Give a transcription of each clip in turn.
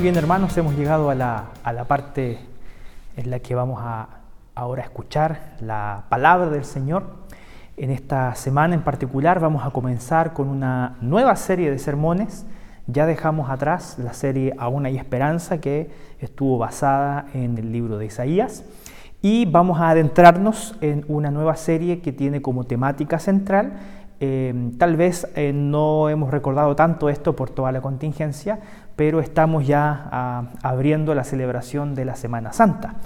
Bien hermanos, hemos llegado a la, a la parte en la que vamos a ahora escuchar la palabra del Señor. En esta semana en particular vamos a comenzar con una nueva serie de sermones. Ya dejamos atrás la serie Aún hay esperanza que estuvo basada en el libro de Isaías y vamos a adentrarnos en una nueva serie que tiene como temática central eh, tal vez eh, no hemos recordado tanto esto por toda la contingencia, pero estamos ya ah, abriendo la celebración de la Semana Santa.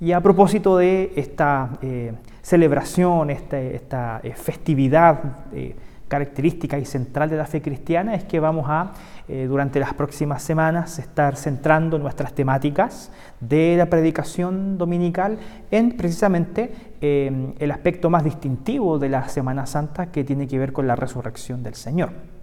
Y a propósito de esta eh, celebración, este, esta, festividad característica y central de la fe cristiana, es que vamos a, durante las próximas semanas, estar centrando nuestras temáticas de la predicación dominical en precisamente eh, el aspecto más distintivo de la Semana Santa que tiene que ver con la resurrección del Señor.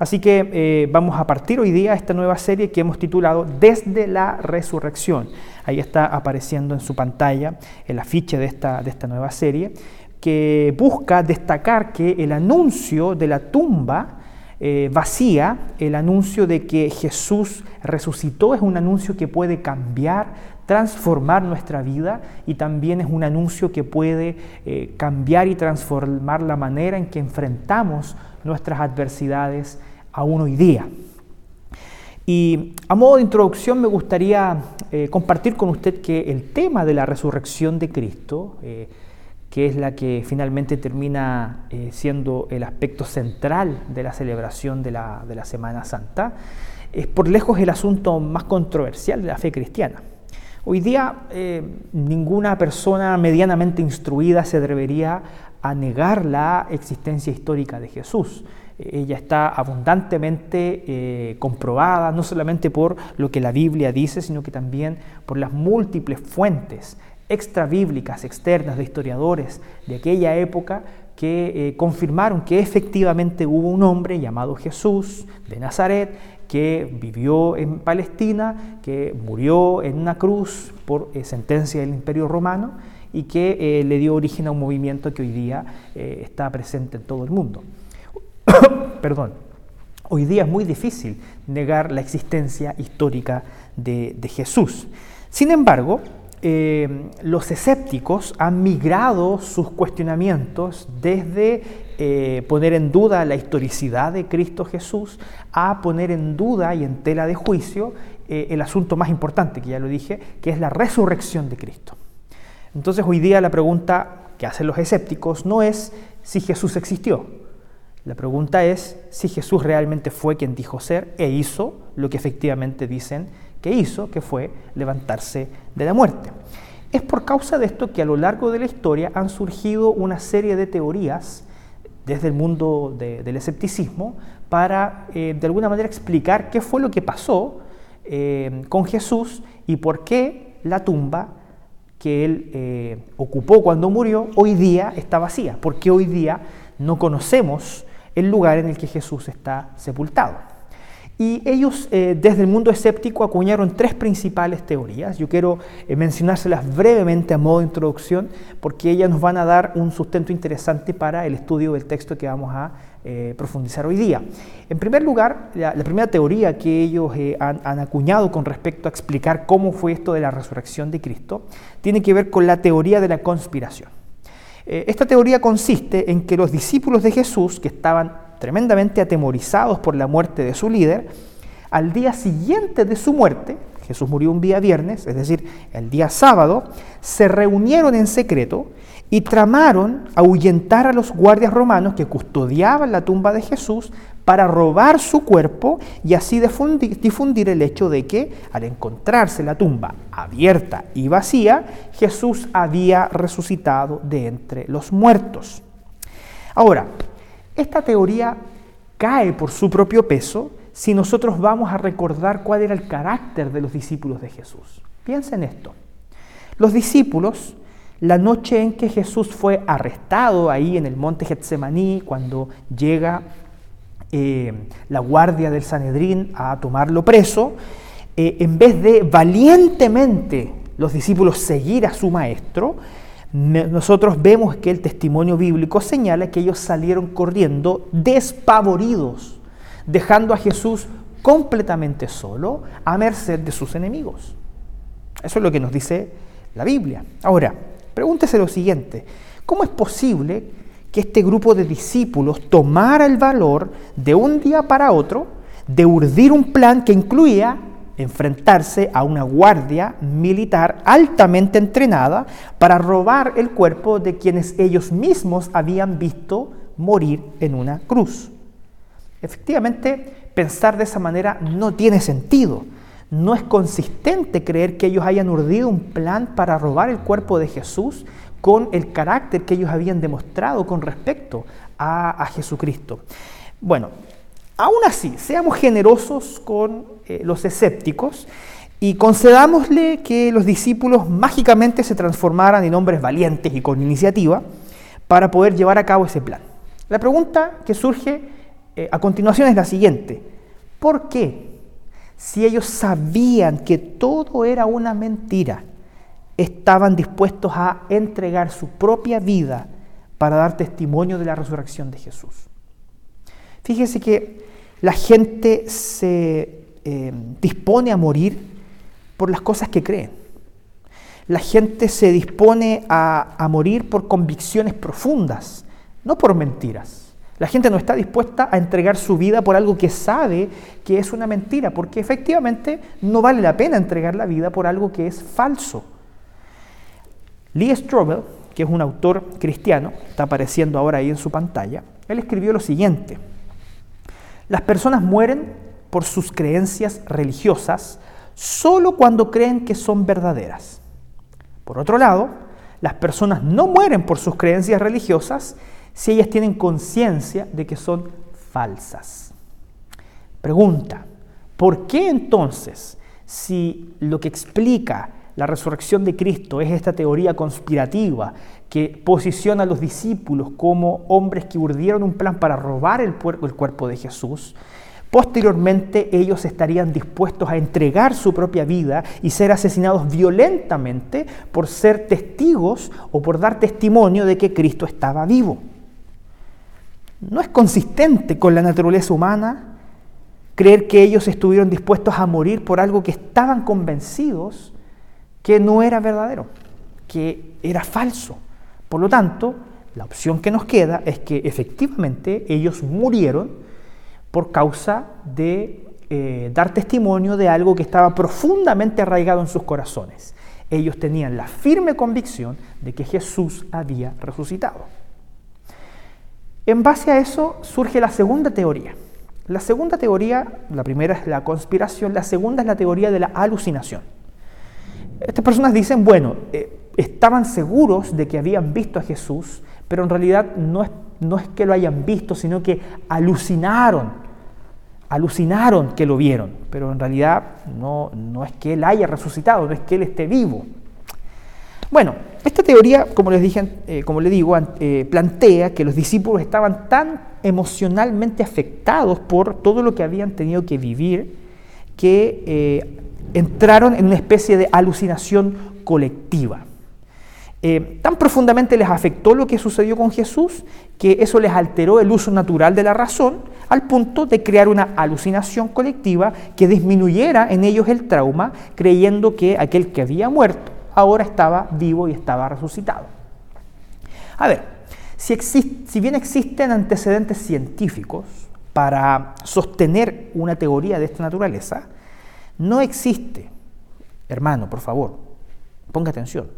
Así que eh, vamos a partir hoy día esta nueva serie que hemos titulado Desde la Resurrección. Ahí está apareciendo en su pantalla el afiche de esta, de esta nueva serie que busca destacar que el anuncio de la tumba eh, vacía, el anuncio de que Jesús resucitó es un anuncio que puede cambiar, transformar nuestra vida y también es un anuncio que puede eh, cambiar y transformar la manera en que enfrentamos nuestras adversidades aún hoy día. Y a modo de introducción me gustaría eh, compartir con usted que el tema de la resurrección de Cristo, que es la que finalmente termina eh, siendo el aspecto central de la celebración de la, Semana Santa, es por lejos el asunto más controversial de la fe cristiana. Hoy día eh, ninguna persona medianamente instruida se atrevería a negar la existencia histórica de Jesús. Ella está abundantemente eh, comprobada, no solamente por lo que la Biblia dice, sino que también por las múltiples fuentes extrabíblicas, externas, de historiadores de aquella época que eh, confirmaron que efectivamente hubo un hombre llamado Jesús de Nazaret que vivió en Palestina, que murió en una cruz por eh, sentencia del Imperio Romano y que le dio origen a un movimiento que hoy día está presente en todo el mundo. Perdón. Hoy día es muy difícil negar la existencia histórica de Jesús. Sin embargo, eh, los escépticos han migrado sus cuestionamientos desde eh, poner en duda la historicidad de Cristo Jesús a poner en duda y en tela de juicio eh, el asunto más importante, que ya lo dije, que es la resurrección de Cristo. Entonces hoy día la pregunta que hacen los escépticos no es si Jesús existió. La pregunta es si Jesús realmente fue quien dijo ser e hizo lo que efectivamente dicen que hizo, que fue levantarse de la muerte. Es por causa de esto que a lo largo de la historia han surgido una serie de teorías desde el mundo del escepticismo para eh, de alguna manera explicar qué fue lo que pasó eh, con Jesús y por qué la tumba que él eh, ocupó cuando murió hoy día está vacía, porque hoy día no conocemos el lugar en el que Jesús está sepultado. Y ellos eh, desde el mundo escéptico acuñaron tres principales teorías. Yo quiero eh, mencionárselas brevemente a modo de introducción porque ellas nos van a dar un sustento interesante para el estudio del texto que vamos a eh, profundizar hoy día. En primer lugar, la, primera teoría que ellos han, han, acuñado con respecto a explicar cómo fue esto de la resurrección de Cristo tiene que ver con la teoría de la conspiración. Esta teoría consiste en que los discípulos de Jesús que estaban tremendamente atemorizados por la muerte de su líder, al día siguiente de su muerte, Jesús murió un día viernes, es decir, el día sábado, se reunieron en secreto y tramaron ahuyentar a los guardias romanos que custodiaban la tumba de Jesús para robar su cuerpo y así difundir, el hecho de que al encontrarse la tumba abierta y vacía, Jesús había resucitado de entre los muertos. Ahora, esta teoría cae por su propio peso si nosotros vamos a recordar cuál era el carácter de los discípulos de Jesús. Piensen esto. Los discípulos, la noche en que Jesús fue arrestado ahí en el monte Getsemaní, cuando llega eh, la guardia del Sanedrín a tomarlo preso, eh, en vez de valientemente los discípulos seguir a su maestro, nosotros vemos que el testimonio bíblico señala que ellos salieron corriendo despavoridos, dejando a Jesús completamente solo, a merced de sus enemigos. Eso es lo que nos dice la Biblia. Ahora, pregúntese lo siguiente, ¿cómo es posible que este grupo de discípulos tomara el valor de un día para otro de urdir un plan que incluía enfrentarse a una guardia militar altamente entrenada para robar el cuerpo de quienes ellos mismos habían visto morir en una cruz. Efectivamente, pensar de esa manera no tiene sentido. No es consistente creer que ellos hayan urdido un plan para robar el cuerpo de Jesús con el carácter que ellos habían demostrado con respecto a, Jesucristo. Bueno, aún así, seamos generosos con eh, los escépticos y concedámosle que los discípulos mágicamente se transformaran en hombres valientes y con iniciativa para poder llevar a cabo ese plan. La pregunta que surge eh, a continuación es la siguiente. ¿Por qué? Si ellos sabían que todo era una mentira, estaban dispuestos a entregar su propia vida para dar testimonio de la resurrección de Jesús. Fíjese que la gente se eh, dispone a morir por las cosas que creen. La gente se dispone a morir por convicciones profundas, no por mentiras. La gente no está dispuesta a entregar su vida por algo que sabe que es una mentira, porque efectivamente no vale la pena entregar la vida por algo que es falso. Lee Strobel, que es un autor cristiano, está apareciendo ahora ahí en su pantalla, él escribió lo siguiente. Las personas mueren por sus creencias religiosas solo cuando creen que son verdaderas. Por otro lado, las personas no mueren por sus creencias religiosas si ellas tienen conciencia de que son falsas. Pregunta, ¿por qué entonces, si lo que explica la resurrección de Cristo es esta teoría conspirativa que posiciona a los discípulos como hombres que urdieron un plan para robar el, el cuerpo de Jesús, Posteriormente ellos estarían dispuestos a entregar su propia vida y ser asesinados violentamente por ser testigos o por dar testimonio de que Cristo estaba vivo. No es consistente con la naturaleza humana creer que ellos estuvieron dispuestos a morir por algo que estaban convencidos que no era verdadero, que era falso. Por lo tanto, la opción que nos queda es que efectivamente ellos murieron por causa de eh, dar testimonio de algo que estaba profundamente arraigado en sus corazones. Ellos tenían la firme convicción de que Jesús había resucitado. En base a eso surge la segunda teoría. La segunda teoría, la primera es la conspiración, la segunda es la teoría de la alucinación. Estas personas dicen, bueno, eh, estaban seguros de que habían visto a Jesús, pero en realidad no es no es que lo hayan visto, sino que alucinaron, alucinaron que lo vieron, pero en realidad no, no es que Él haya resucitado, no es que Él esté vivo. Bueno, esta teoría, como les dije, eh, como le digo, eh, plantea que los discípulos estaban tan emocionalmente afectados por todo lo que habían tenido que vivir que entraron en una especie de alucinación colectiva. Eh, tan profundamente les afectó lo que sucedió con Jesús que eso les alteró el uso natural de la razón al punto de crear una alucinación colectiva que disminuyera en ellos el trauma creyendo que aquel que había muerto ahora estaba vivo y estaba resucitado. A ver, si, si bien existen antecedentes científicos para sostener una teoría de esta naturaleza, no existe, hermano, por favor, ponga atención,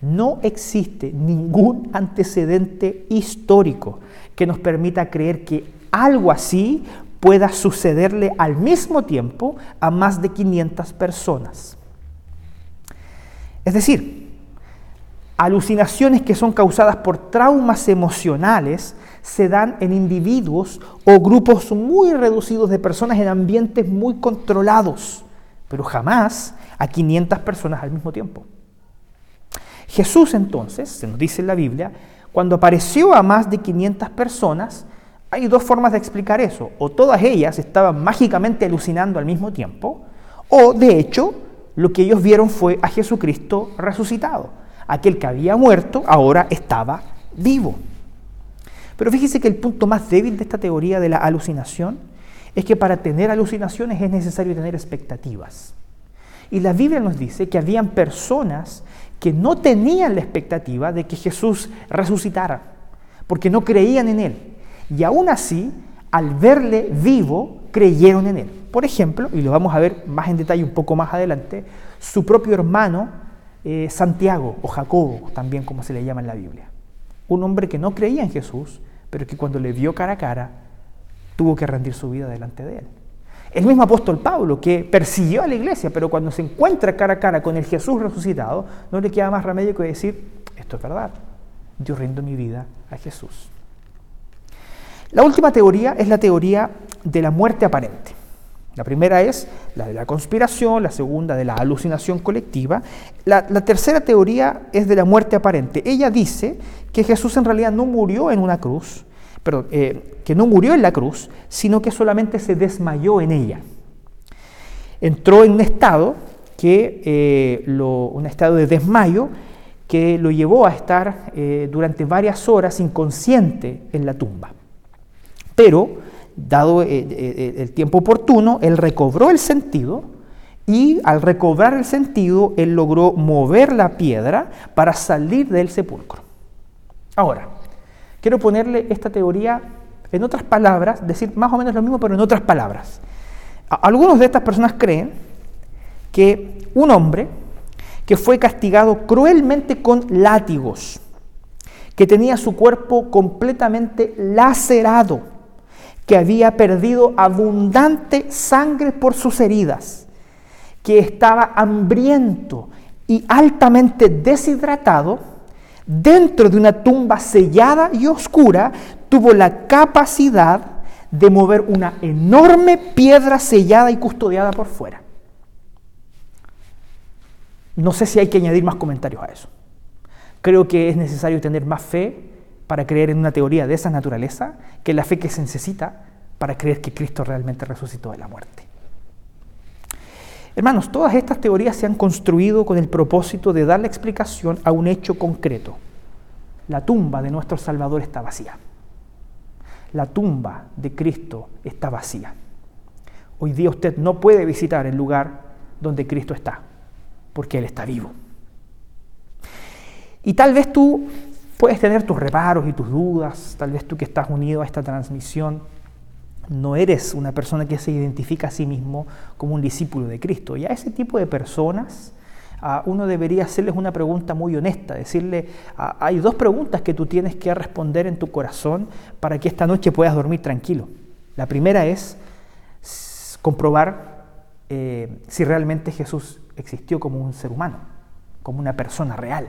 no existe ningún antecedente histórico que nos permita creer que algo así pueda sucederle al mismo tiempo a más de 500 personas. Es decir, alucinaciones que son causadas por traumas emocionales se dan en individuos o grupos muy reducidos de personas en ambientes muy controlados, pero jamás a 500 personas al mismo tiempo. Jesús entonces, se nos dice en la Biblia, cuando apareció a más de 500 personas, hay dos formas de explicar eso. O todas ellas estaban mágicamente alucinando al mismo tiempo, o de hecho lo que ellos vieron fue a Jesucristo resucitado. Aquel que había muerto ahora estaba vivo. Pero fíjese que el punto más débil de esta teoría de la alucinación es que para tener alucinaciones es necesario tener expectativas. Y la Biblia nos dice que habían personas que no tenían la expectativa de que Jesús resucitara, porque no creían en Él. Y aún así, al verle vivo, creyeron en Él. Por ejemplo, y lo vamos a ver más en detalle un poco más adelante, su propio hermano eh, Santiago o Jacobo, también como se le llama en la Biblia. Un hombre que no creía en Jesús, pero que cuando le vio cara a cara, tuvo que rendir su vida delante de él. El mismo apóstol Pablo, que persiguió a la iglesia, pero cuando se encuentra cara a cara con el Jesús resucitado, no le queda más remedio que decir, esto es verdad, yo rindo mi vida a Jesús. La última teoría es la teoría de la muerte aparente. La primera es la de la conspiración, la segunda de la alucinación colectiva. La, tercera teoría es de la muerte aparente. Ella dice que Jesús en realidad no murió en una cruz, pero eh, que no murió en la cruz, sino que solamente se desmayó en ella. Entró en un estado que eh, un estado de desmayo que lo llevó a estar eh, durante varias horas inconsciente en la tumba. Pero dado el tiempo oportuno, él recobró el sentido y al recobrar el sentido, él logró mover la piedra para salir del sepulcro. Ahora, quiero ponerle esta teoría en otras palabras, decir más o menos lo mismo, pero en otras palabras. Algunos de estas personas creen que un hombre que fue castigado cruelmente con látigos, que tenía su cuerpo completamente lacerado, que había perdido abundante sangre por sus heridas, que estaba hambriento y altamente deshidratado, dentro de una tumba sellada y oscura, tuvo la capacidad de mover una enorme piedra sellada y custodiada por fuera. No sé si hay que añadir más comentarios a eso. Creo que es necesario tener más fe para creer en una teoría de esa naturaleza que la fe que se necesita para creer que Cristo realmente resucitó de la muerte. Hermanos, todas estas teorías se han construido con el propósito de dar la explicación a un hecho concreto. La tumba de nuestro Salvador está vacía. La tumba de Cristo está vacía. Hoy día usted no puede visitar el lugar donde Cristo está, porque Él está vivo. Y tal vez tú Puedes tener tus reparos y tus dudas, tal vez tú que estás unido a esta transmisión, no eres una persona que se identifica a sí mismo como un discípulo de Cristo. Y a ese tipo de personas uno debería hacerles una pregunta muy honesta, decirle, hay dos preguntas que tú tienes que responder en tu corazón para que esta noche puedas dormir tranquilo. La primera es comprobar eh, si realmente Jesús existió como un ser humano, como una persona real.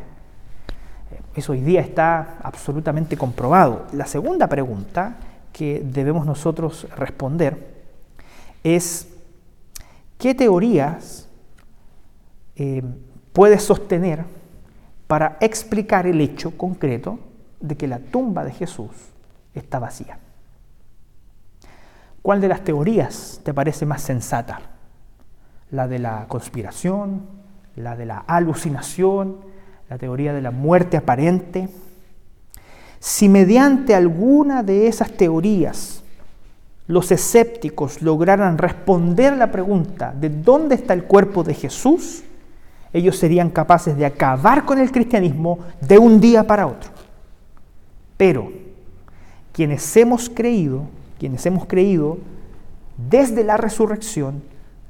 Eso hoy día está absolutamente comprobado. La segunda pregunta que debemos nosotros responder es, ¿qué teorías eh, puedes sostener para explicar el hecho concreto de que la tumba de Jesús está vacía? ¿Cuál de las teorías te parece más sensata? ¿La de la conspiración? ¿La de la alucinación? la teoría de la muerte aparente, si mediante alguna de esas teorías los escépticos lograran responder la pregunta de dónde está el cuerpo de Jesús, ellos serían capaces de acabar con el cristianismo de un día para otro. Pero quienes hemos creído, quienes hemos creído desde la resurrección,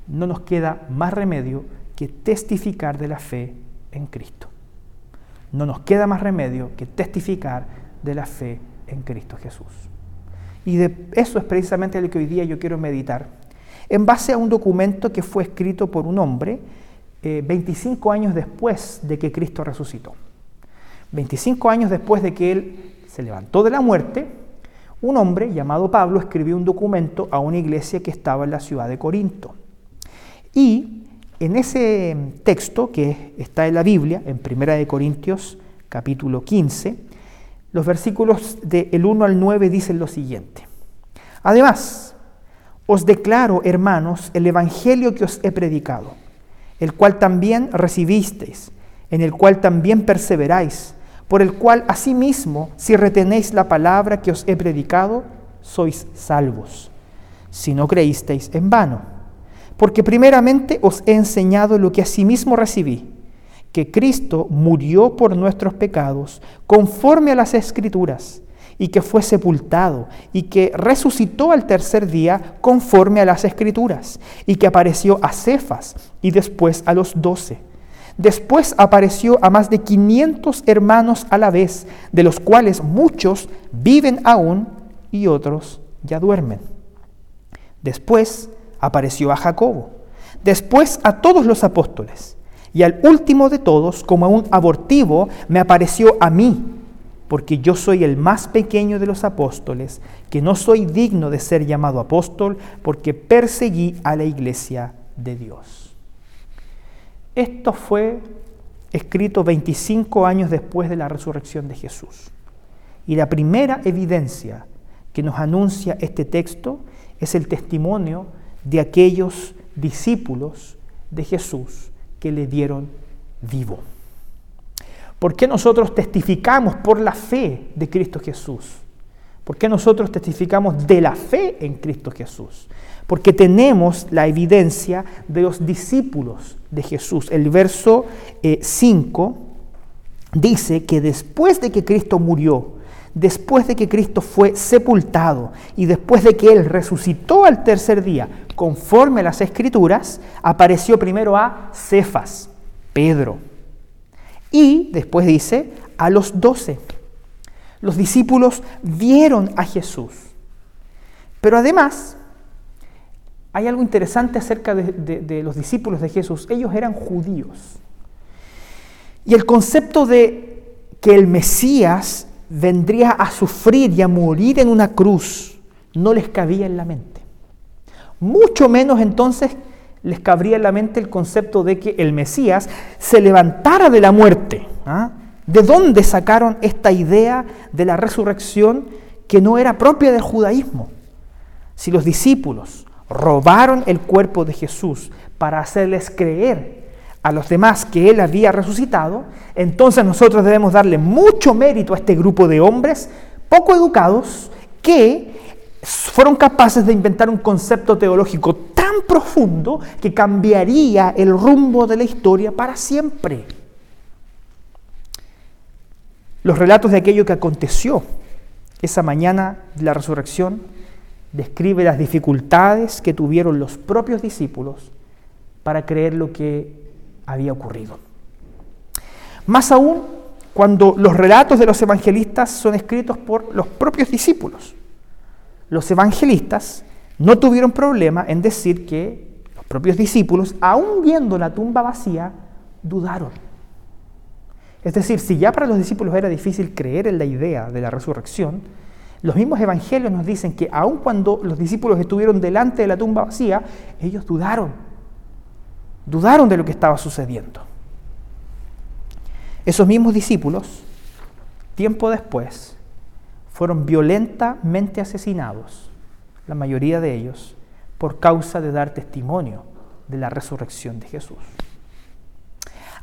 no nos queda más remedio que testificar de la fe en Cristo no nos queda más remedio que testificar de la fe en Cristo Jesús. Y de eso es precisamente lo que hoy día yo quiero meditar, en base a un documento que fue escrito por un hombre 25 eh, años después de que Cristo resucitó. 25 años después de que Él se levantó de la muerte, un hombre llamado Pablo escribió un documento a una iglesia que estaba en la ciudad de Corinto. Y en ese texto que está en la Biblia, en 1 Corintios capítulo 15, los versículos del 1 al 9 dicen lo siguiente. Además, os declaro, hermanos, el Evangelio que os he predicado, el cual también recibisteis, en el cual también perseveráis, por el cual asimismo, si retenéis la palabra que os he predicado, sois salvos si no creísteis en vano. Porque primeramente os he enseñado lo que asimismo recibí, que Cristo murió por nuestros pecados conforme a las escrituras, y que fue sepultado, y que resucitó al tercer día conforme a las escrituras, y que apareció a Cefas y después a los doce. Después apareció a más de 500 hermanos a la vez, de los cuales muchos viven aún y otros ya duermen. Después apareció a Jacobo, después a todos los apóstoles, y al último de todos, como a un abortivo, me apareció a mí, porque yo soy el más pequeño de los apóstoles, que no soy digno de ser llamado apóstol, porque perseguí a la iglesia de Dios. Esto fue escrito 25 años después de la resurrección de Jesús. Y la primera evidencia que nos anuncia este texto es el testimonio de aquellos discípulos de Jesús que le dieron vivo. ¿Por qué nosotros testificamos por la fe de Cristo Jesús? ¿Por qué nosotros testificamos de la fe en Cristo Jesús? Porque tenemos la evidencia de los discípulos de Jesús. El verso 5 eh, dice que después de que Cristo murió, después de que Cristo fue sepultado y después de que Él resucitó al tercer día, conforme las escrituras, apareció primero a Cefas, Pedro. Y después dice a los doce. Los discípulos vieron a Jesús. Pero además, hay algo interesante acerca de, de los discípulos de Jesús. Ellos eran judíos. Y el concepto de que el Mesías vendría a sufrir y a morir en una cruz no les cabía en la mente. Mucho menos entonces les cabría en la mente el concepto de que el Mesías se levantara de la muerte. ¿ah? ¿De dónde sacaron esta idea de la resurrección que no era propia del judaísmo? Si los discípulos robaron el cuerpo de Jesús para hacerles creer a los demás que Él había resucitado, entonces nosotros debemos darle mucho mérito a este grupo de hombres poco educados que fueron capaces de inventar un concepto teológico tan profundo que cambiaría el rumbo de la historia para siempre. Los relatos de aquello que aconteció esa mañana de la resurrección describe las dificultades que tuvieron los propios discípulos para creer lo que había ocurrido. Más aún cuando los relatos de los evangelistas son escritos por los propios discípulos. Los evangelistas no tuvieron problema en decir que los propios discípulos, aún viendo la tumba vacía, dudaron. Es decir, si ya para los discípulos era difícil creer en la idea de la resurrección, los mismos evangelios nos dicen que aun cuando los discípulos estuvieron delante de la tumba vacía, ellos dudaron dudaron de lo que estaba sucediendo. Esos mismos discípulos, tiempo después, fueron violentamente asesinados, la mayoría de ellos, por causa de dar testimonio de la resurrección de Jesús.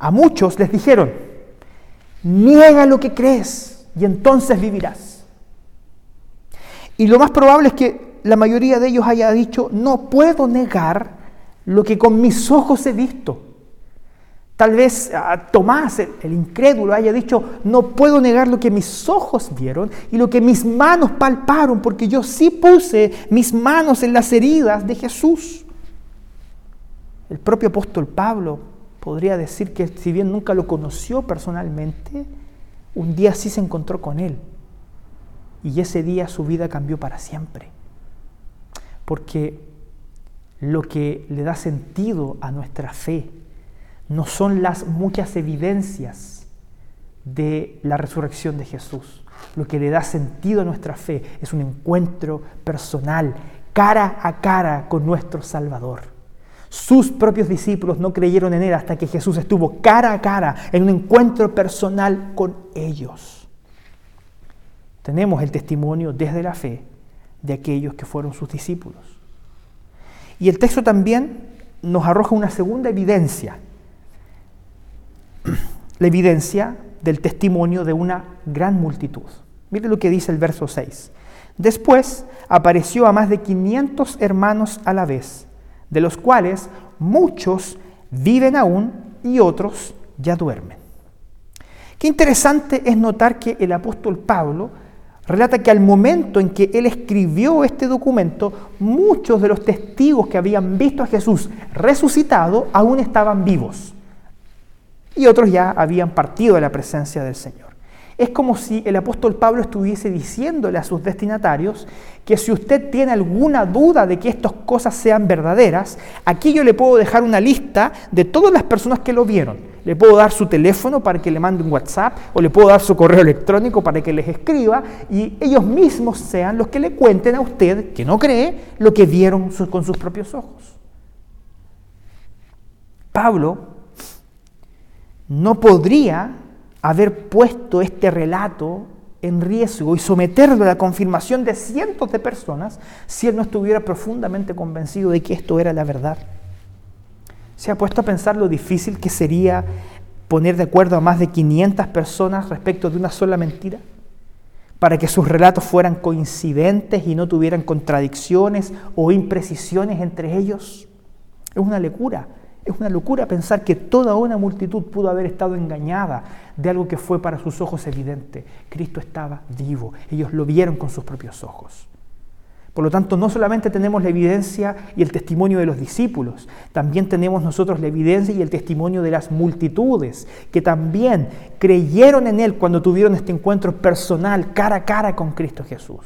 A muchos les dijeron, niega lo que crees y entonces vivirás. Y lo más probable es que la mayoría de ellos haya dicho, no puedo negar lo que con mis ojos he visto. Tal vez ah, Tomás, el, incrédulo, haya dicho, no puedo negar lo que mis ojos vieron y lo que mis manos palparon, porque yo sí puse mis manos en las heridas de Jesús. El propio apóstol Pablo podría decir que si bien nunca lo conoció personalmente, un día sí se encontró con él. Y ese día su vida cambió para siempre. Porque lo que le da sentido a nuestra fe. No son las muchas evidencias de la resurrección de Jesús. Lo que le da sentido a nuestra fe es un encuentro personal, cara a cara con nuestro Salvador. Sus propios discípulos no creyeron en Él hasta que Jesús estuvo cara a cara en un encuentro personal con ellos. Tenemos el testimonio desde la fe de aquellos que fueron sus discípulos. Y el texto también nos arroja una segunda evidencia, la evidencia del testimonio de una gran multitud. Mire lo que dice el verso 6. Después apareció a más de 500 hermanos a la vez, de los cuales muchos viven aún y otros ya duermen. Qué interesante es notar que el apóstol Pablo relata que al momento en que él escribió este documento, muchos de los testigos que habían visto a Jesús resucitado aún estaban vivos y otros ya habían partido de la presencia del Señor. Es como si el apóstol Pablo estuviese diciéndole a sus destinatarios que si usted tiene alguna duda de que estas cosas sean verdaderas, aquí yo le puedo dejar una lista de todas las personas que lo vieron. Le puedo dar su teléfono para que le mande un WhatsApp o le puedo dar su correo electrónico para que les escriba y ellos mismos sean los que le cuenten a usted, que no cree, lo que vieron con sus propios ojos. Pablo no podría haber puesto este relato en riesgo y someterlo a la confirmación de cientos de personas si él no estuviera profundamente convencido de que esto era la verdad. ¿Se ha puesto a pensar lo difícil que sería poner de acuerdo a más de 500 personas respecto de una sola mentira? Para que sus relatos fueran coincidentes y no tuvieran contradicciones o imprecisiones entre ellos. Es una locura. Es una locura pensar que toda una multitud pudo haber estado engañada de algo que fue para sus ojos evidente. Cristo estaba vivo, ellos lo vieron con sus propios ojos. Por lo tanto, no solamente tenemos la evidencia y el testimonio de los discípulos, también tenemos nosotros la evidencia y el testimonio de las multitudes que también creyeron en Él cuando tuvieron este encuentro personal, cara a cara con Cristo Jesús.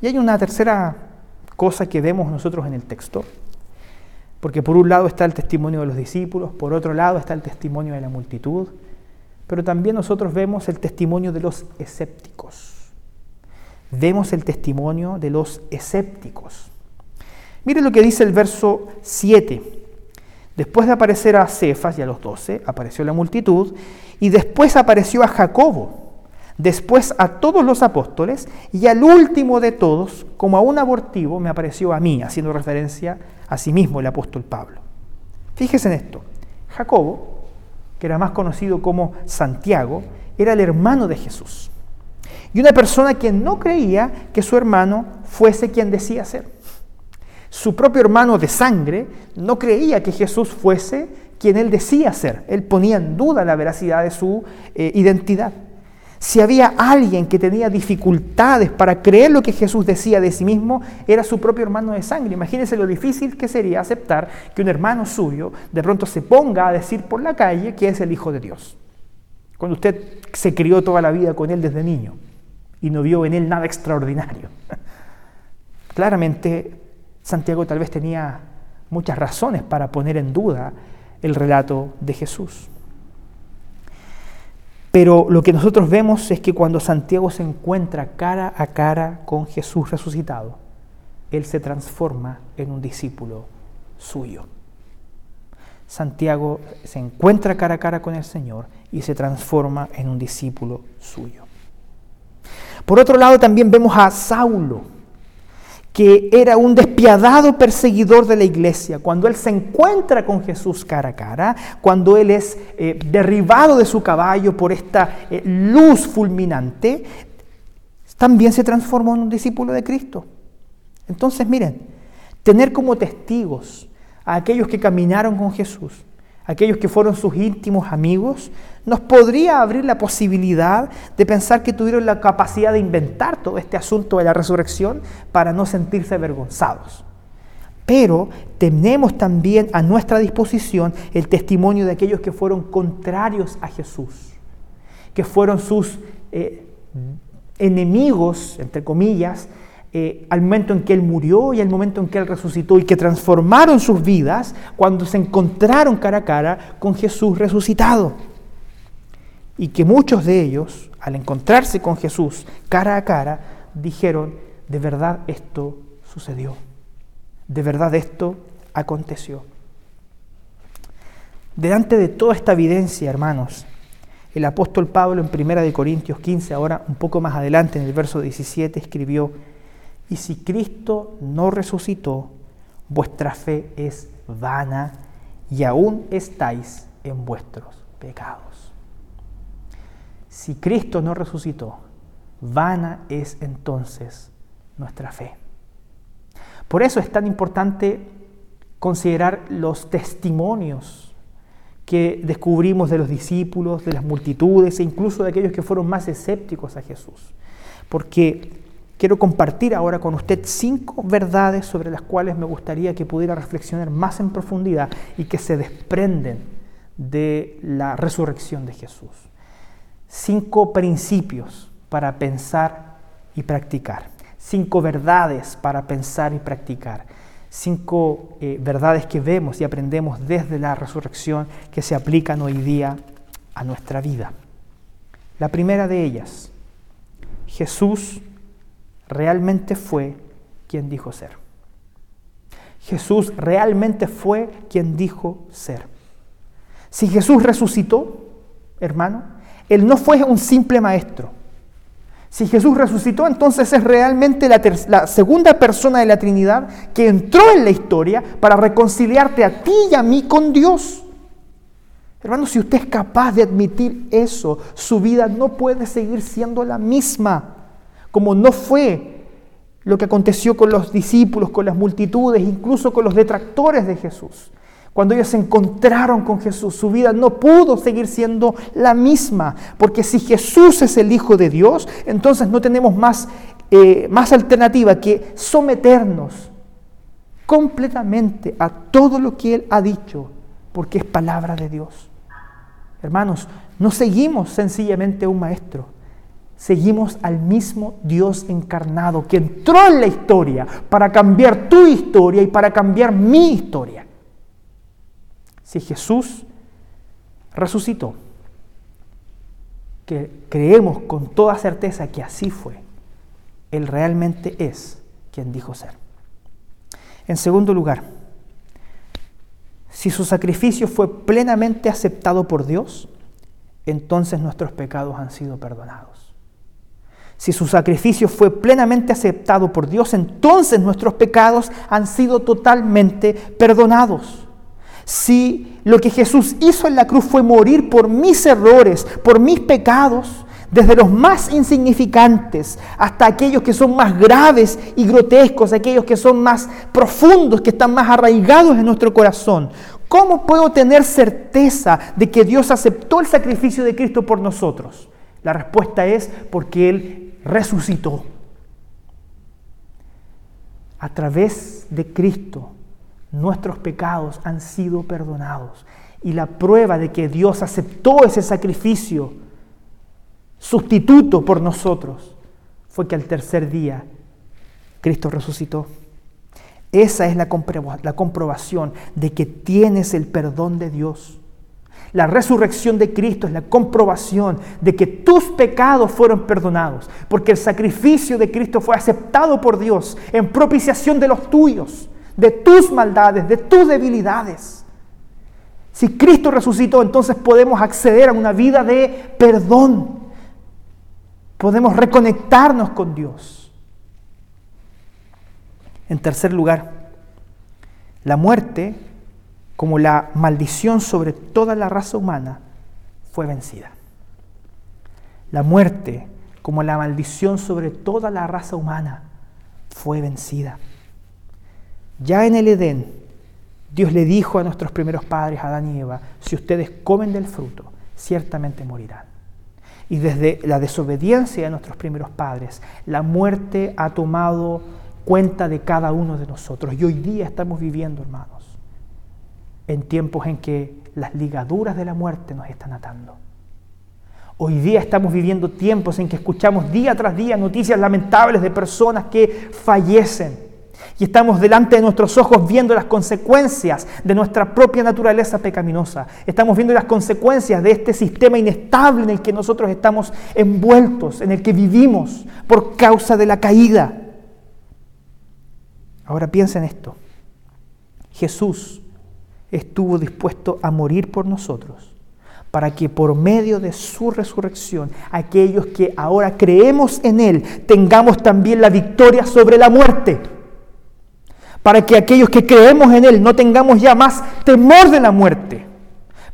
Y hay una tercera cosa que vemos nosotros en el texto. Porque por un lado está el testimonio de los discípulos, por otro lado está el testimonio de la multitud, pero también nosotros vemos el testimonio de los escépticos. Vemos el testimonio de los escépticos. Mire lo que dice el verso 7. Después de aparecer a Cefas y a los doce, apareció la multitud, y después apareció a Jacobo, después a todos los apóstoles, y al último de todos, como a un abortivo, me apareció a mí, haciendo referencia Asimismo el apóstol Pablo. Fíjese en esto. Jacobo, que era más conocido como Santiago, era el hermano de Jesús. Y una persona que no creía que su hermano fuese quien decía ser. Su propio hermano de sangre no creía que Jesús fuese quien él decía ser. Él ponía en duda la veracidad de su eh, identidad. Si había alguien que tenía dificultades para creer lo que Jesús decía de sí mismo, era su propio hermano de sangre. Imagínense lo difícil que sería aceptar que un hermano suyo de pronto se ponga a decir por la calle que es el Hijo de Dios. Cuando usted se crió toda la vida con él desde niño y no vio en él nada extraordinario. Claramente, Santiago tal vez tenía muchas razones para poner en duda el relato de Jesús. Pero lo que nosotros vemos es que cuando Santiago se encuentra cara a cara con Jesús resucitado, él se transforma en un discípulo suyo. Santiago se encuentra cara a cara con el Señor y se transforma en un discípulo suyo. Por otro lado, también vemos a Saulo, que era un despiadado perseguidor de la iglesia, cuando él se encuentra con Jesús cara a cara, cuando él es eh, derribado de su caballo por esta eh, luz fulminante, también se transformó en un discípulo de Cristo. Entonces, miren, tener como testigos a aquellos que caminaron con Jesús, aquellos que fueron sus íntimos amigos, nos podría abrir la posibilidad de pensar que tuvieron la capacidad de inventar todo este asunto de la resurrección para no sentirse avergonzados. Pero tenemos también a nuestra disposición el testimonio de aquellos que fueron contrarios a Jesús, que fueron sus eh, enemigos, entre comillas, eh, al momento en que Él murió y al momento en que Él resucitó y que transformaron sus vidas cuando se encontraron cara a cara con Jesús resucitado y que muchos de ellos, al encontrarse con Jesús cara a cara, dijeron, de verdad esto sucedió, de verdad esto aconteció. Delante de toda esta evidencia, hermanos, el apóstol Pablo en 1 Corintios 15, ahora un poco más adelante en el verso 17, escribió, y si Cristo no resucitó, vuestra fe es vana y aún estáis en vuestros pecados si Cristo no resucitó, vana es entonces nuestra fe. Por eso es tan importante considerar los testimonios que descubrimos de los discípulos, de las multitudes e incluso de aquellos que fueron más escépticos a Jesús. Porque quiero compartir ahora con usted cinco verdades sobre las cuales me gustaría que pudiera reflexionar más en profundidad y que se desprenden de la resurrección de Jesús. Cinco principios para pensar y practicar. Cinco verdades para pensar y practicar. Cinco eh, verdades que vemos y aprendemos desde la resurrección que se aplican hoy día a nuestra vida. La primera de ellas, Jesús realmente fue quien dijo ser. Jesús realmente fue quien dijo ser. Si Jesús resucitó, hermano, Él no fue un simple maestro. Si Jesús resucitó, entonces es realmente la, la, segunda persona de la Trinidad que entró en la historia para reconciliarte a ti y a mí con Dios. Hermano, si usted es capaz de admitir eso, su vida no puede seguir siendo la misma, como no fue lo que aconteció con los discípulos, con las multitudes, incluso con los detractores de Jesús. Cuando ellos se encontraron con Jesús, su vida no pudo seguir siendo la misma, porque si Jesús es el Hijo de Dios, entonces no tenemos más, eh, más alternativa que someternos completamente a todo lo que Él ha dicho, porque es palabra de Dios. Hermanos, no seguimos sencillamente a un maestro, seguimos al mismo Dios encarnado que entró en la historia para cambiar tu historia y para cambiar mi historia. Si Jesús resucitó, que creemos con toda certeza que así fue, Él realmente es quien dijo ser. En segundo lugar, si su sacrificio fue plenamente aceptado por Dios, entonces nuestros pecados han sido perdonados. Si su sacrificio fue plenamente aceptado por Dios, entonces nuestros pecados han sido totalmente perdonados si lo que Jesús hizo en la cruz fue morir por mis errores, por mis pecados, desde los más insignificantes hasta aquellos que son más graves y grotescos, aquellos que son más profundos, que están más arraigados en nuestro corazón. ¿Cómo puedo tener certeza de que Dios aceptó el sacrificio de Cristo por nosotros? La respuesta es porque Él resucitó. A través de Cristo nuestros pecados han sido perdonados. Y la prueba de que Dios aceptó ese sacrificio sustituto por nosotros fue que al tercer día Cristo resucitó. Esa es la, comprobación de que tienes el perdón de Dios. La resurrección de Cristo es la comprobación de que tus pecados fueron perdonados, porque el sacrificio de Cristo fue aceptado por Dios en propiciación de los tuyos de tus maldades, de tus debilidades. Si Cristo resucitó, entonces podemos acceder a una vida de perdón. Podemos reconectarnos con Dios. En tercer lugar, la muerte, como la maldición sobre toda la raza humana, fue vencida. La muerte, como la maldición sobre toda la raza humana, fue vencida. Ya en el Edén, Dios le dijo a nuestros primeros padres, Adán y Eva, si ustedes comen del fruto, ciertamente morirán. Y desde la desobediencia de nuestros primeros padres, la muerte ha tomado cuenta de cada uno de nosotros. Y hoy día estamos viviendo, hermanos, en tiempos en que las ligaduras de la muerte nos están atando. Hoy día estamos viviendo tiempos en que escuchamos día tras día noticias lamentables de personas que fallecen y estamos delante de nuestros ojos viendo las consecuencias de nuestra propia naturaleza pecaminosa. Estamos viendo las consecuencias de este sistema inestable en el que nosotros estamos envueltos, en el que vivimos por causa de la caída. Ahora piensa en esto. Jesús estuvo dispuesto a morir por nosotros para que por medio de su resurrección aquellos que ahora creemos en Él tengamos también la victoria sobre la muerte. Para que aquellos que creemos en Él no tengamos ya más temor de la muerte,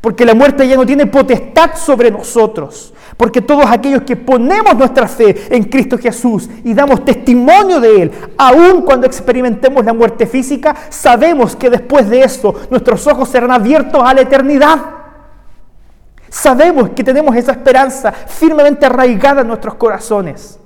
porque la muerte ya no tiene potestad sobre nosotros, Porque todos aquellos que ponemos nuestra fe en Cristo Jesús y damos testimonio de Él, aun cuando experimentemos la muerte física, sabemos que después de eso nuestros ojos serán abiertos a la eternidad. Sabemos que tenemos esa esperanza firmemente arraigada en nuestros corazones.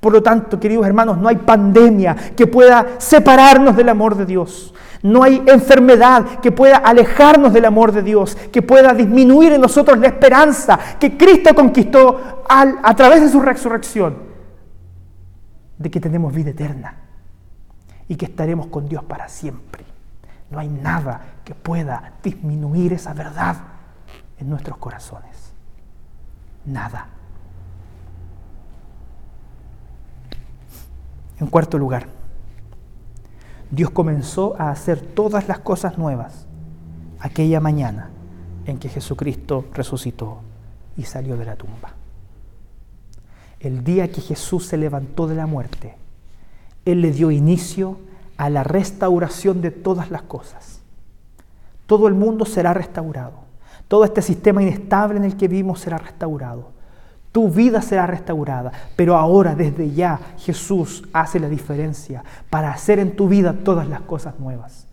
Por lo tanto, queridos hermanos, no hay pandemia que pueda separarnos del amor de Dios. No hay enfermedad que pueda alejarnos del amor de Dios, que pueda disminuir en nosotros la esperanza que Cristo conquistó a través de su resurrección, de que tenemos vida eterna y que estaremos con Dios para siempre. No hay nada que pueda disminuir esa verdad en nuestros corazones. Nada. En cuarto lugar, Dios comenzó a hacer todas las cosas nuevas aquella mañana en que Jesucristo resucitó y salió de la tumba. El día que Jesús se levantó de la muerte, Él le dio inicio a la restauración de todas las cosas. Todo el mundo será restaurado. Todo este sistema inestable en el que vivimos será restaurado. Tu vida será restaurada, pero ahora desde ya Jesús hace la diferencia para hacer en tu vida todas las cosas nuevas.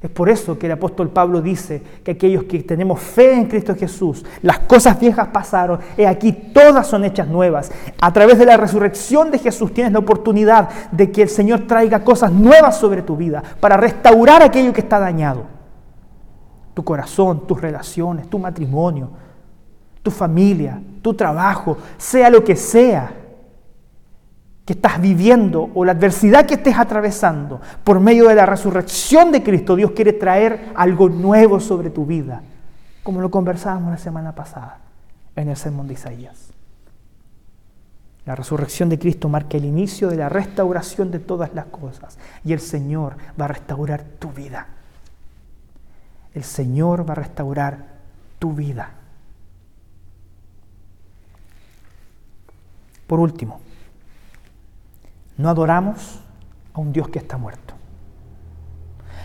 Es por eso que el apóstol Pablo dice que aquellos que tenemos fe en Cristo Jesús, las cosas viejas pasaron, y aquí todas son hechas nuevas. A través de la resurrección de Jesús tienes la oportunidad de que el Señor traiga cosas nuevas sobre tu vida para restaurar aquello que está dañado. Tu corazón, tus relaciones, tu matrimonio, tu familia, tu trabajo, sea lo que sea que estás viviendo o la adversidad que estés atravesando, por medio de la resurrección de Cristo, Dios quiere traer algo nuevo sobre tu vida, como lo conversábamos la semana pasada en el sermón de Isaías. La resurrección de Cristo marca el inicio de la restauración de todas las cosas y el Señor va a restaurar tu vida. El Señor va a restaurar tu vida. Por último, no adoramos a un Dios que está muerto.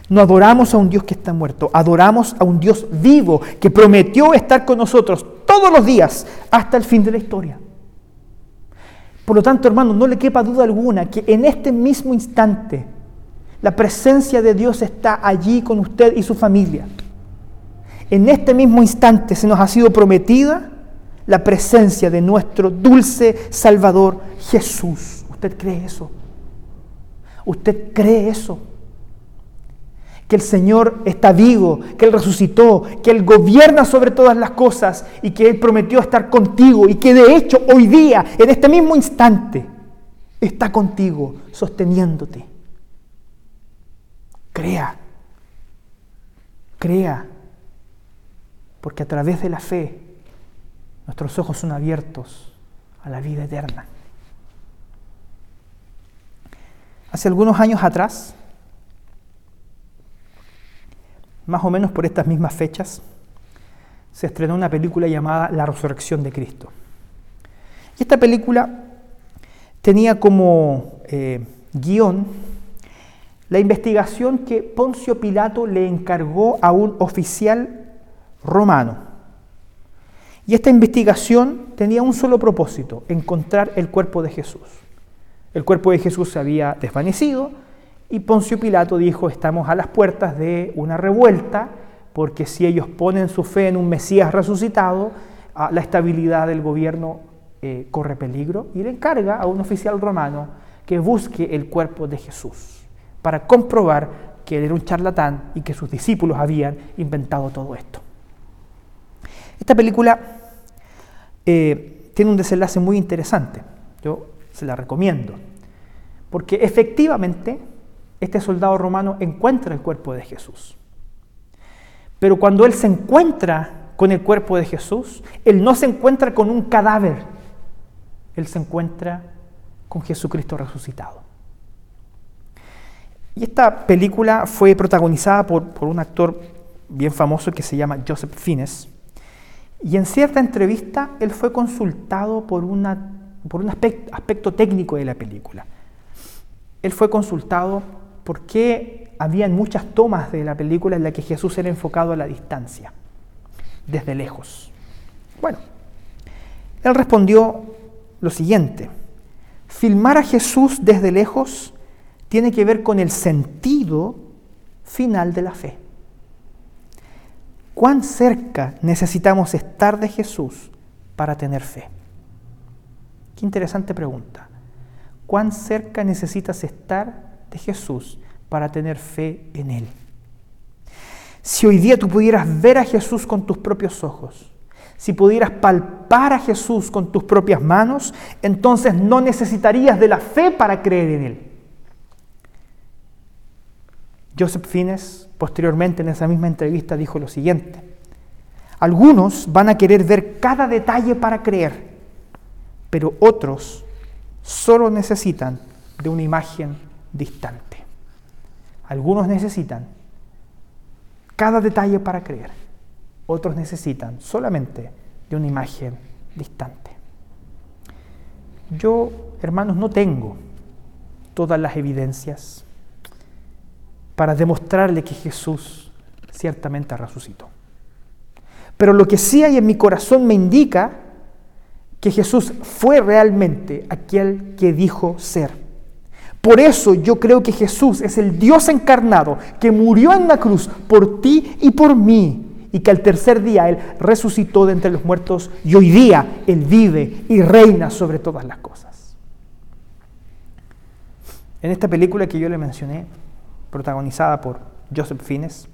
No adoramos a un Dios que está muerto, adoramos a un Dios vivo que prometió estar con nosotros todos los días hasta el fin de la historia. Por lo tanto, hermanos, no le quepa duda alguna que en este mismo instante la presencia de Dios está allí con usted y su familia. En este mismo instante se nos ha sido prometida la presencia de nuestro dulce Salvador Jesús. ¿Usted cree eso? ¿Usted cree eso? Que el Señor está vivo, que Él resucitó, que Él gobierna sobre todas las cosas y que Él prometió estar contigo y que de hecho hoy día, en este mismo instante, está contigo, sosteniéndote. Crea, crea, porque a través de la fe Nuestros ojos son abiertos a la vida eterna. Hace algunos años atrás, más o menos por estas mismas fechas, se estrenó una película llamada La Resurrección de Cristo. Y esta película tenía como eh, guion la investigación que Poncio Pilato le encargó a un oficial romano y esta investigación tenía un solo propósito, encontrar el cuerpo de Jesús. El cuerpo de Jesús se había desvanecido y Poncio Pilato dijo, estamos a las puertas de una revuelta, porque si ellos ponen su fe en un Mesías resucitado, ah, la estabilidad del gobierno eh, corre peligro y le encarga a un oficial romano que busque el cuerpo de Jesús para comprobar que él era un charlatán y que sus discípulos habían inventado todo esto. Esta película eh, tiene un desenlace muy interesante. Yo se la recomiendo. Porque efectivamente este soldado romano encuentra el cuerpo de Jesús. Pero cuando él se encuentra con el cuerpo de Jesús, él no se encuentra con un cadáver, él se encuentra con Jesucristo resucitado. Y esta película fue protagonizada por, por un actor bien famoso que se llama Joseph Fiennes. Y en cierta entrevista él fue consultado por, por un aspecto, aspecto técnico de la película. Él fue consultado porque habían muchas tomas de la película en la que Jesús era enfocado a la distancia, desde lejos. Bueno, Él respondió lo siguiente, filmar a Jesús desde lejos tiene que ver con el sentido final de la fe. ¿Cuán cerca necesitamos estar de Jesús para tener fe? Qué interesante pregunta. ¿Cuán cerca necesitas estar de Jesús para tener fe en Él? Si hoy día tú pudieras ver a Jesús con tus propios ojos, si pudieras palpar a Jesús con tus propias manos, entonces no necesitarías de la fe para creer en Él. Joseph Fines, posteriormente en esa misma entrevista, dijo lo siguiente. Algunos van a querer ver cada detalle para creer, pero otros solo necesitan de una imagen distante. Algunos necesitan cada detalle para creer, otros necesitan solamente de una imagen distante. Yo, hermanos, no tengo todas las evidencias para demostrarle que Jesús ciertamente resucitó. Pero lo que sí hay en mi corazón me indica que Jesús fue realmente aquel que dijo ser. Por eso yo creo que Jesús es el Dios encarnado que murió en la cruz por ti y por mí y que al tercer día Él resucitó de entre los muertos y hoy día Él vive y reina sobre todas las cosas. En esta película que yo le mencioné, protagonizada por Joseph Fiennes,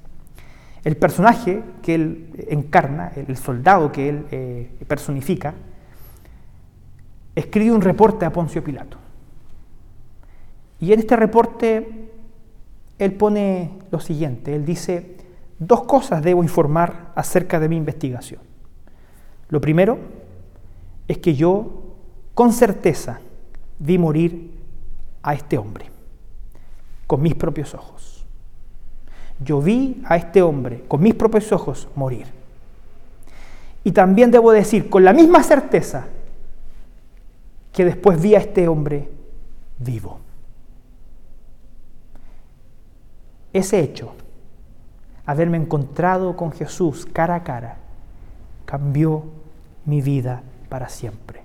el personaje que él encarna, el soldado que él eh, personifica, escribe un reporte a Poncio Pilato. Y en este reporte él pone lo siguiente, él dice, dos cosas debo informar acerca de mi investigación. Lo primero es que yo con certeza vi morir a este hombre con mis propios ojos. Yo vi a este hombre con mis propios ojos morir. Y también debo decir con la misma certeza que después vi a este hombre vivo. Ese hecho, haberme encontrado con Jesús cara a cara, cambió mi vida para siempre.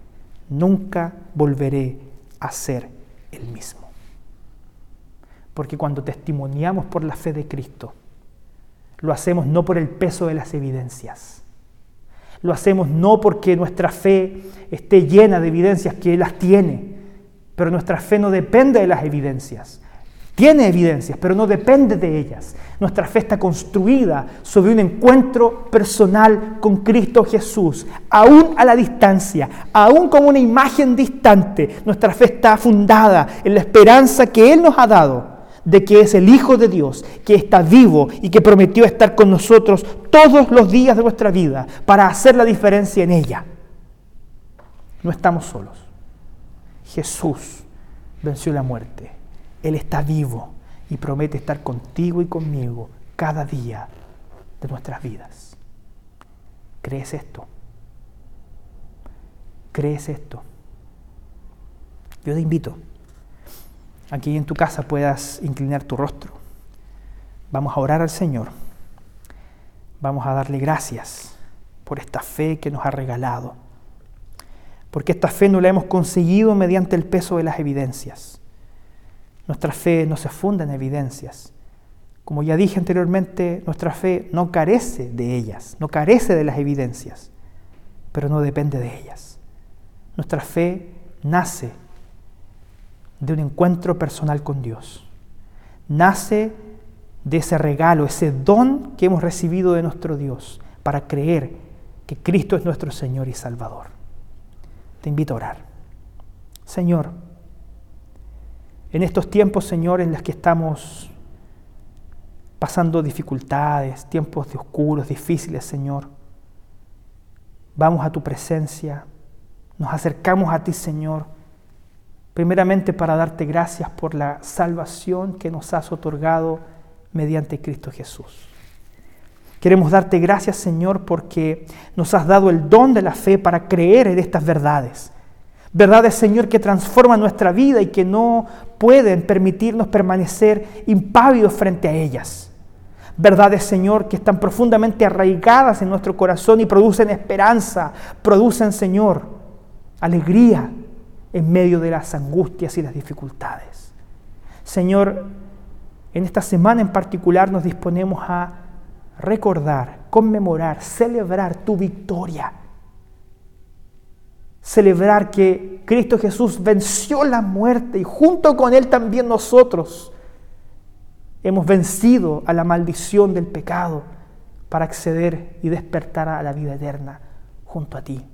Nunca volveré a ser el mismo. Porque cuando testimoniamos por la fe de Cristo, lo hacemos no por el peso de las evidencias. Lo hacemos no porque nuestra fe esté llena de evidencias, que las tiene, pero nuestra fe no depende de las evidencias. Tiene evidencias, pero no depende de ellas. Nuestra fe está construida sobre un encuentro personal con Cristo Jesús, aún a la distancia, aún como una imagen distante. Nuestra fe está fundada en la esperanza que Él nos ha dado de que es el Hijo de Dios, que está vivo y que prometió estar con nosotros todos los días de nuestra vida para hacer la diferencia en ella. No estamos solos. Jesús venció la muerte. Él está vivo y promete estar contigo y conmigo cada día de nuestras vidas. ¿Crees esto? ¿Crees esto? Yo te invito aquí en tu casa puedas inclinar tu rostro. Vamos a orar al Señor. Vamos a darle gracias por esta fe que nos ha regalado. Porque esta fe no la hemos conseguido mediante el peso de las evidencias. Nuestra fe no se funda en evidencias. Como ya dije anteriormente, nuestra fe no carece de ellas, no carece de las evidencias, pero no depende de ellas. Nuestra fe nace de un encuentro personal con Dios. Nace de ese regalo, ese don que hemos recibido de nuestro Dios para creer que Cristo es nuestro Señor y Salvador. Te invito a orar. Señor, en estos tiempos, Señor, en los que estamos pasando dificultades, tiempos de oscuros, difíciles, Señor, vamos a tu presencia, nos acercamos a ti, Señor, primeramente para darte gracias por la salvación que nos has otorgado mediante Cristo Jesús. Queremos darte gracias, Señor, porque nos has dado el don de la fe para creer en estas verdades. Verdades, Señor, que transforman nuestra vida y que no pueden permitirnos permanecer impávidos frente a ellas. Verdades, Señor, que están profundamente arraigadas en nuestro corazón y producen esperanza, producen, Señor, alegría en medio de las angustias y las dificultades. Señor, en esta semana en particular nos disponemos a recordar, conmemorar, celebrar tu victoria. Celebrar que Cristo Jesús venció la muerte y junto con Él también nosotros hemos vencido a la maldición del pecado para acceder y despertar a la vida eterna junto a ti.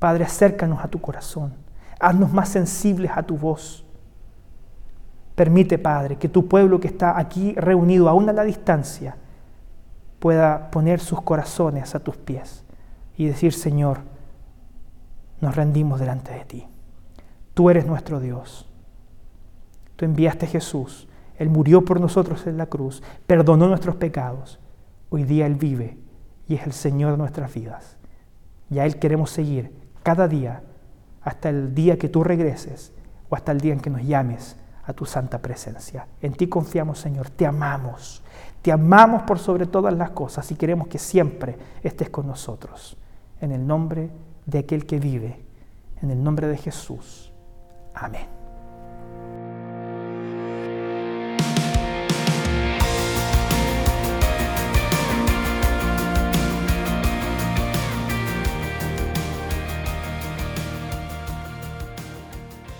Padre, acércanos a tu corazón, haznos más sensibles a tu voz. Permite, Padre, que tu pueblo que está aquí reunido aún a la distancia pueda poner sus corazones a tus pies y decir, Señor, nos rendimos delante de ti. Tú eres nuestro Dios. Tú enviaste a Jesús. Él murió por nosotros en la cruz, perdonó nuestros pecados. Hoy día Él vive y es el Señor de nuestras vidas. Y a Él queremos seguir cada día hasta el día que tú regreses o hasta el día en que nos llames a tu santa presencia. En ti confiamos, Señor, te amamos, te amamos por sobre todas las cosas y queremos que siempre estés con nosotros. En el nombre de aquel que vive, en el nombre de Jesús. Amén.